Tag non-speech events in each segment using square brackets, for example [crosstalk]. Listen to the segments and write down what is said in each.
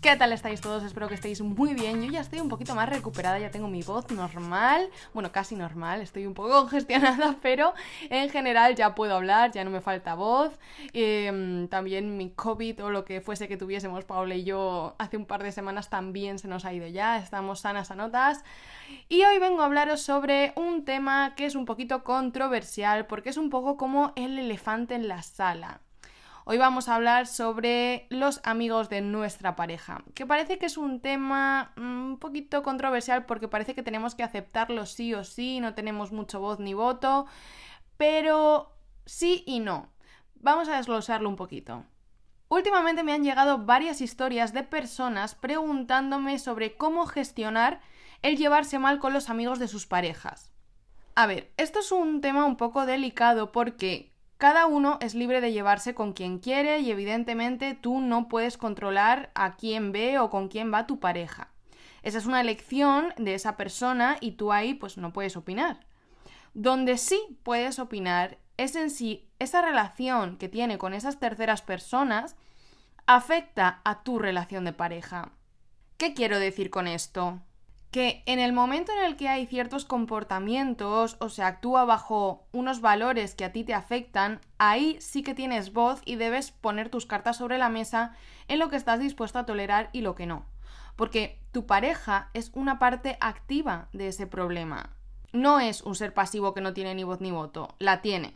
¿Qué tal estáis todos? Espero que estéis muy bien. Yo ya estoy un poquito más recuperada, ya tengo mi voz normal, bueno, casi normal, estoy un poco [laughs] congestionada, pero en general ya puedo hablar, ya no me falta voz. Em, también mi COVID o lo que fuese que tuviésemos Paula y yo hace un par de semanas también se nos ha ido ya, estamos sanas a notas. Y hoy vengo a hablaros sobre un tema que es un poquito controversial porque es un poco como el elefante en la sala. Hoy vamos a hablar sobre los amigos de nuestra pareja, que parece que es un tema mm, un poquito controversial porque parece que tenemos que aceptarlo sí o sí, no tenemos mucho voz ni voto, pero sí y no. Vamos a desglosarlo un poquito. Últimamente me han llegado varias historias de personas preguntándome sobre cómo gestionar el llevarse mal con los amigos de sus parejas. A ver, esto es un tema un poco delicado porque cada uno es libre de llevarse con quien quiere y evidentemente tú no puedes controlar a quién ve o con quién va tu pareja. Esa es una elección de esa persona y tú ahí pues no puedes opinar. Donde sí puedes opinar es en si esa relación que tiene con esas terceras personas afecta a tu relación de pareja. ¿Qué quiero decir con esto? Que en el momento en el que hay ciertos comportamientos o se actúa bajo unos valores que a ti te afectan, ahí sí que tienes voz y debes poner tus cartas sobre la mesa en lo que estás dispuesto a tolerar y lo que no. Porque tu pareja es una parte activa de ese problema. No es un ser pasivo que no tiene ni voz ni voto, la tiene.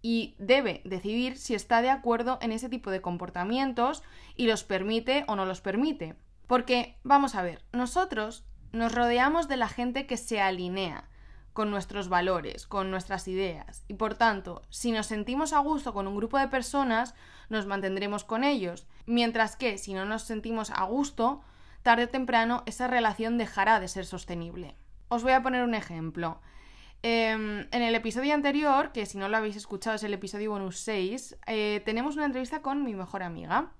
Y debe decidir si está de acuerdo en ese tipo de comportamientos y los permite o no los permite. Porque, vamos a ver, nosotros nos rodeamos de la gente que se alinea con nuestros valores, con nuestras ideas. Y por tanto, si nos sentimos a gusto con un grupo de personas, nos mantendremos con ellos. Mientras que si no nos sentimos a gusto, tarde o temprano esa relación dejará de ser sostenible. Os voy a poner un ejemplo. Em, en el episodio anterior, que si no lo habéis escuchado es el episodio bonus 6, eh, tenemos una entrevista con mi mejor amiga.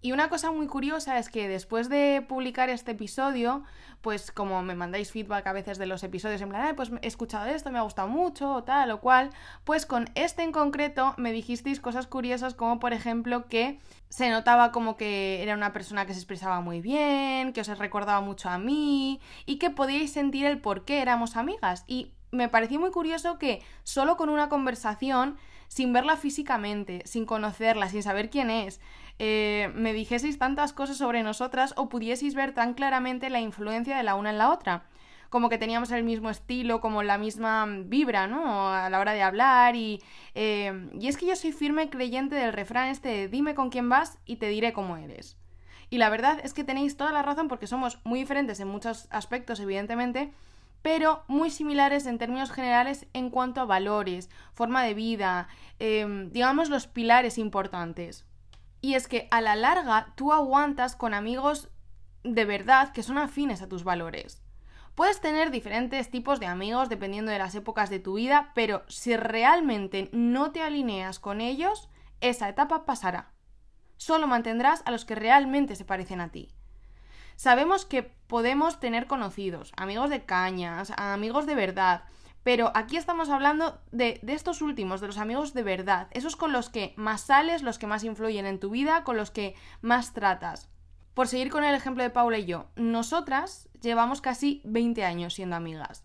Y una cosa muy curiosa es que después de publicar este episodio, pues como me mandáis feedback a veces de los episodios en plan, pues he escuchado esto, me ha gustado mucho, o tal o cual, pues con este en concreto me dijisteis cosas curiosas como por ejemplo que se notaba como que era una persona que se expresaba muy bien, que os recordaba mucho a mí y que podíais sentir el por qué éramos amigas. Y me pareció muy curioso que solo con una conversación, sin verla físicamente, sin conocerla, sin saber quién es, eh, me dijeseis tantas cosas sobre nosotras o pudieseis ver tan claramente la influencia de la una en la otra. Como que teníamos el mismo estilo, como la misma vibra, ¿no? A la hora de hablar y... Eh, y es que yo soy firme creyente del refrán este de dime con quién vas y te diré cómo eres. Y la verdad es que tenéis toda la razón porque somos muy diferentes en muchos aspectos, evidentemente, pero muy similares en términos generales en cuanto a valores, forma de vida, eh, digamos los pilares importantes. Y es que a la larga tú aguantas con amigos de verdad que son afines a tus valores. Puedes tener diferentes tipos de amigos dependiendo de las épocas de tu vida, pero si realmente no te alineas con ellos, esa etapa pasará. Solo mantendrás a los que realmente se parecen a ti. Sabemos que podemos tener conocidos, amigos de cañas, amigos de verdad, pero aquí estamos hablando de, estos últimos, de los amigos de verdad, esos con los que más sales, los que más influyen en tu vida, con los que más tratas. Por seguir con el ejemplo de Paula y yo, nosotras llevamos casi 20 años siendo amigas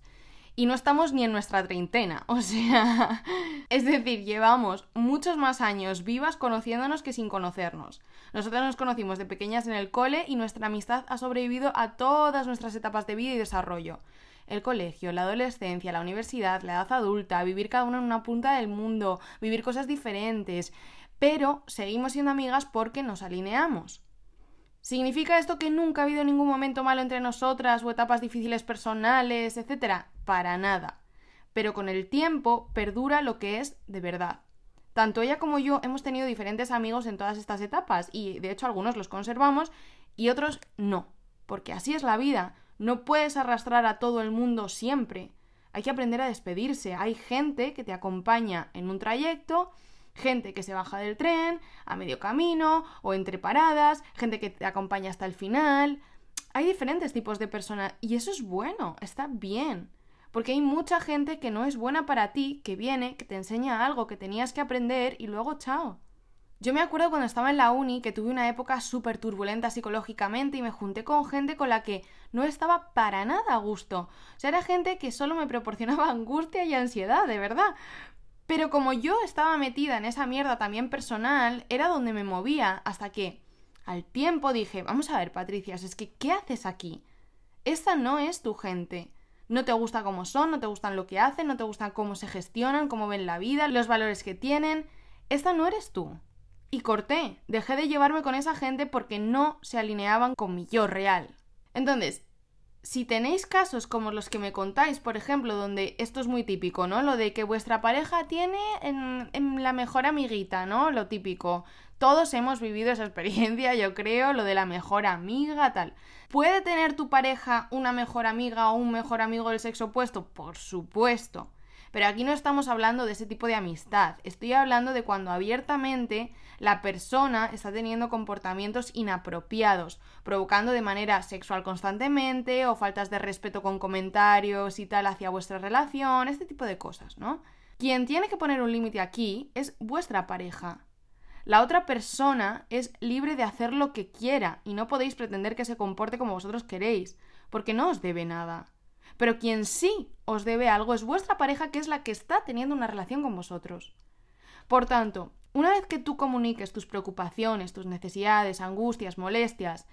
y no estamos ni en nuestra treintena. [laughs] O sea, es decir, llevamos muchos más años vivas conociéndonos que sin conocernos. Nosotras nos conocimos de pequeñas en el cole y nuestra amistad ha sobrevivido a todas nuestras etapas de vida y desarrollo el colegio, la adolescencia, la universidad, la edad adulta, vivir cada uno en una punta del mundo, vivir cosas diferentes, pero seguimos siendo amigas porque nos alineamos. ¿Significa esto que nunca ha habido ningún momento malo entre nosotras o etapas difíciles personales, etcétera? Para nada. Pero con el tiempo perdura lo que es de verdad. Tanto ella como yo hemos tenido diferentes amigos en todas estas etapas y de hecho algunos los conservamos y otros no, porque así es la vida. No puedes arrastrar a todo el mundo siempre. Hay que aprender a despedirse. Hay gente que te acompaña en un trayecto Gente que se baja del tren a medio camino o entre paradas, gente que te acompaña hasta el final. Hay diferentes tipos de personas y eso es bueno, está bien. Porque hay mucha gente que no es buena para ti, que viene, que te enseña algo que tenías que aprender y luego chao. Yo me acuerdo cuando estaba en la uni que tuve una época súper turbulenta psicológicamente y me junté con gente con la que no estaba para nada a gusto. O sea, era gente que solo me proporcionaba [laughs] angustia y ansiedad, de verdad. Pero como yo estaba metida en esa mierda también personal, era donde me movía hasta que al tiempo dije, vamos a ver, Patricia, es que ¿qué haces aquí? Esta no es tu gente. No te gusta cómo son, no te gustan lo que hacen, no te gustan cómo se gestionan, cómo ven la vida, los valores que tienen. Esta no eres tú. Y corté, dejé de llevarme con esa gente porque no se alineaban con mi yo real. Entonces, si tenéis casos como los que me contáis, por ejemplo, donde esto es muy típico, ¿no? Lo de que vuestra pareja tiene en, en, la mejor amiguita, ¿no? Lo típico. Todos hemos vivido esa experiencia, yo creo, lo de la mejor amiga, tal. ¿Puede tener tu pareja una mejor amiga o un mejor amigo del sexo opuesto? Por supuesto. Pero aquí no estamos hablando de ese tipo de amistad, estoy hablando de cuando abiertamente la persona está teniendo comportamientos inapropiados, provocando de manera sexual constantemente o faltas de respeto con comentarios y tal hacia vuestra relación, este tipo de cosas, ¿no? Quien tiene que poner un límite aquí es vuestra pareja. La otra persona es libre de hacer lo que quiera y no podéis pretender que se comporte como vosotros queréis, porque no os debe nada. Pero quien sí os debe algo es vuestra pareja, que es la que está teniendo una relación con vosotros. Por tanto, una vez que tú comuniques tus preocupaciones, tus necesidades, angustias, molestias,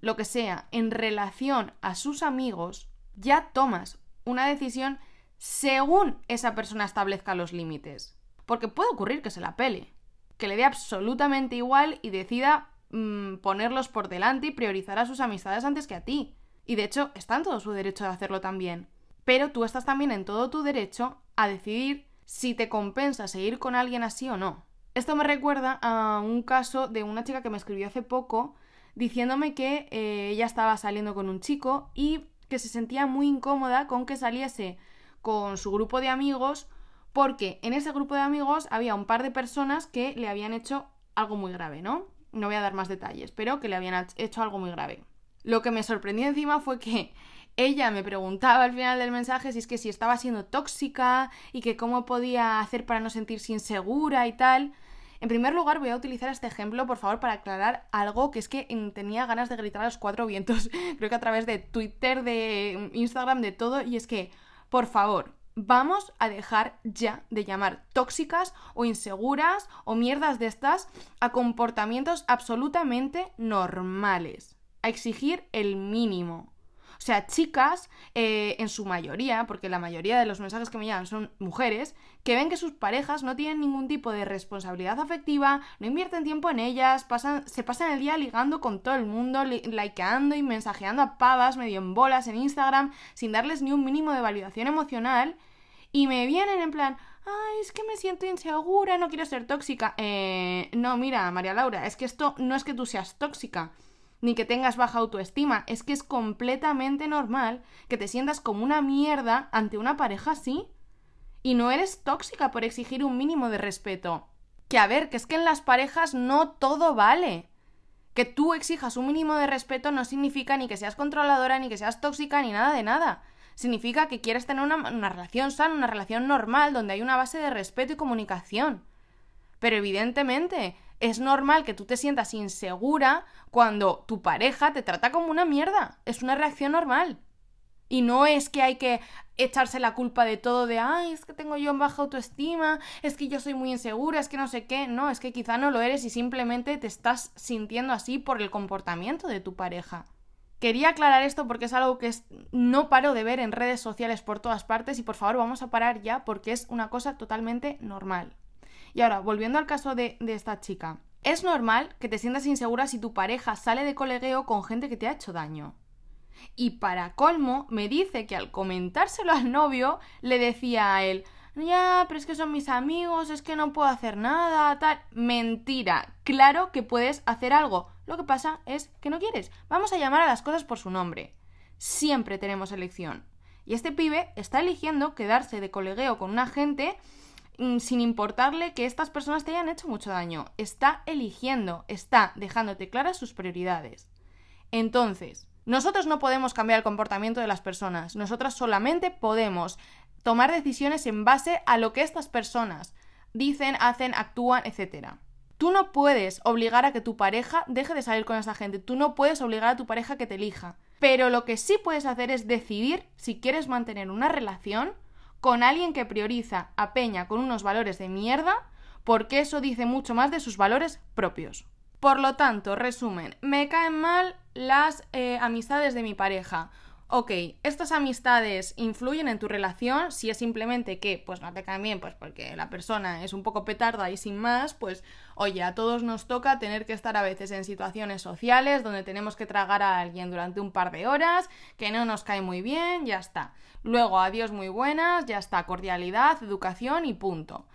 lo que sea, en relación a sus amigos, ya tomas una decisión según esa persona establezca los límites. Porque puede ocurrir que se la pele, que le dé absolutamente igual y decida mmm, ponerlos por delante y priorizar a sus amistades antes que a ti. Y de hecho, está en todo su derecho de hacerlo también. Pero tú estás también en todo tu derecho a decidir si te compensa seguir con alguien así o no. Esto me recuerda a un caso de una chica que me escribió hace poco diciéndome que eh, ella estaba saliendo con un chico y que se sentía muy incómoda con que saliese con su grupo de amigos porque en ese grupo de amigos había un par de personas que le habían hecho algo muy grave, ¿no? No voy a dar más detalles, pero que le habían hecho algo muy grave. Lo que me sorprendió encima fue que [laughs] ella me preguntaba al final del mensaje si es que si estaba siendo tóxica y que cómo podía hacer para no sentirse insegura y tal. En primer lugar, voy a utilizar este ejemplo, por favor, para aclarar algo que es que tenía ganas de gritar a los cuatro vientos, [laughs] creo que a través de Twitter, de Instagram, de todo, y es que, por favor, vamos a dejar ya de llamar tóxicas o inseguras o mierdas de estas a comportamientos absolutamente normales a exigir el mínimo. O sea, chicas, eh, en su mayoría, porque la mayoría de los mensajes que me llegan son mujeres, que ven que sus parejas no tienen ningún tipo de responsabilidad afectiva, no invierten tiempo en ellas, pasan, se pasan el día ligando con todo el mundo, likeando y mensajeando a pavas medio en bolas en Instagram, sin darles ni un mínimo de validación emocional, y me vienen en plan, ay, es que me siento insegura, no quiero ser tóxica. Eh, no, mira, María Laura, es que esto no es que tú seas tóxica ni que tengas baja autoestima, es que es completamente normal que te sientas como una mierda ante una pareja así. Y no eres tóxica por exigir un mínimo de respeto. Que a ver, que es que en las parejas no todo vale. Que tú exijas un mínimo de respeto no significa ni que seas controladora, ni que seas tóxica, ni nada de nada. Significa que quieres tener una, una relación sana, una relación normal, donde hay una base de respeto y comunicación. Pero evidentemente, es normal que tú te sientas insegura cuando tu pareja te trata como una mierda. Es una reacción normal. Y no es que hay que echarse la culpa de todo de, ay, es que tengo yo baja autoestima, es que yo soy muy insegura, es que no sé qué. No, es que quizá no lo eres y simplemente te estás sintiendo así por el comportamiento de tu pareja. Quería aclarar esto porque es algo que no paro de ver en redes sociales por todas partes y por favor vamos a parar ya porque es una cosa totalmente normal. Y ahora, volviendo al caso de, esta chica. Es normal que te sientas insegura si tu pareja sale de colegueo con gente que te ha hecho daño. Y para colmo, me dice que al comentárselo al novio, le decía a él, ya, pero es que son mis amigos, es que no puedo hacer nada, tal. Mentira, claro que puedes hacer algo. Lo que pasa es que no quieres. Vamos a llamar a las cosas por su nombre. Siempre tenemos elección. Y este pibe está eligiendo quedarse de colegueo con una gente sin importarle que estas personas te hayan hecho mucho daño. Está eligiendo, está dejándote claras sus prioridades. Entonces, nosotros no podemos cambiar el comportamiento de las personas, nosotras solamente podemos tomar decisiones en base a lo que estas personas dicen, hacen, actúan, etc. Tú no puedes obligar a que tu pareja deje de salir con esa gente, tú no puedes obligar a tu pareja que te elija, pero lo que sí puedes hacer es decidir si quieres mantener una relación con alguien que prioriza a Peña con unos valores de mierda, porque eso dice mucho más de sus valores propios. Por lo tanto, resumen, me caen mal las eh, amistades de mi pareja. Ok, estas amistades influyen en tu relación si es simplemente que pues no te caen bien, pues porque la persona es un poco petarda y sin más, pues oye, a todos nos toca tener que estar a veces en situaciones sociales donde tenemos que tragar a alguien durante un par de horas, que no nos cae muy bien, ya está. Luego, adiós muy buenas, ya está, cordialidad, educación y punto.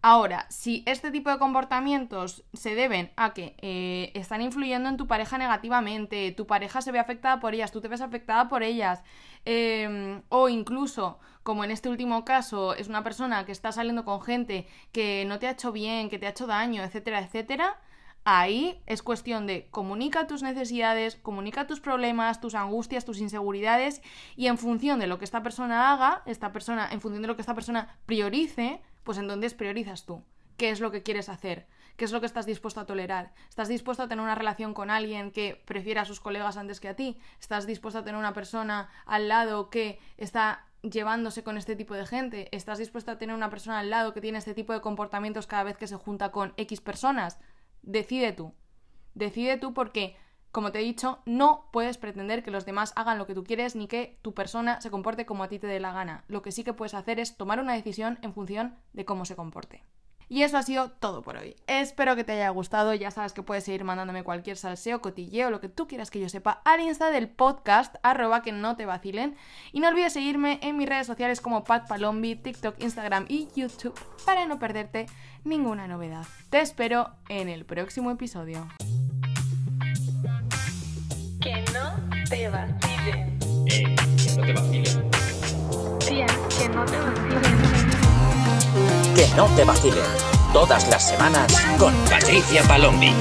Ahora, si este tipo de comportamientos se deben a que eh, están influyendo en tu pareja negativamente, tu pareja se ve afectada por ellas, tú te ves afectada por ellas, em, o incluso, como en este último caso, es una persona que está saliendo con gente que no te ha hecho bien, que te ha hecho daño, etcétera, etcétera, ahí es cuestión de comunica tus necesidades, comunica tus problemas, tus angustias, tus inseguridades y en función de lo que esta persona haga, esta persona, en función de lo que esta persona priorice, pues entonces priorizas tú. ¿Qué es lo que quieres hacer? ¿Qué es lo que estás dispuesto a tolerar? ¿Estás dispuesto a tener una relación con alguien que prefiera a sus colegas antes que a ti? ¿Estás dispuesto a tener una persona al lado que está llevándose con este tipo de gente? ¿Estás dispuesto a tener una persona al lado que tiene este tipo de comportamientos cada vez que se junta con X personas? Decide tú. Decide tú porque como te he dicho, no puedes pretender que los demás hagan lo que tú quieres ni que tu persona se comporte como a ti te dé la gana. Lo que sí que puedes hacer es tomar una decisión en función de cómo se comporte. Y eso ha sido todo por hoy. Espero que te haya gustado. Ya sabes que puedes seguir mandándome cualquier salseo, cotilleo, lo que tú quieras que yo sepa al insta del podcast, arroba que no te vacilen. Y no olvides seguirme en mis redes sociales como Pat Palombi, TikTok, Instagram y YouTube para no perderte ninguna novedad. Te espero en el próximo episodio. Te vacilen. Eh, que no te vacilen. Tía, que no te vacilen. Que no te vacilen. Todas las semanas con Patricia Palombi.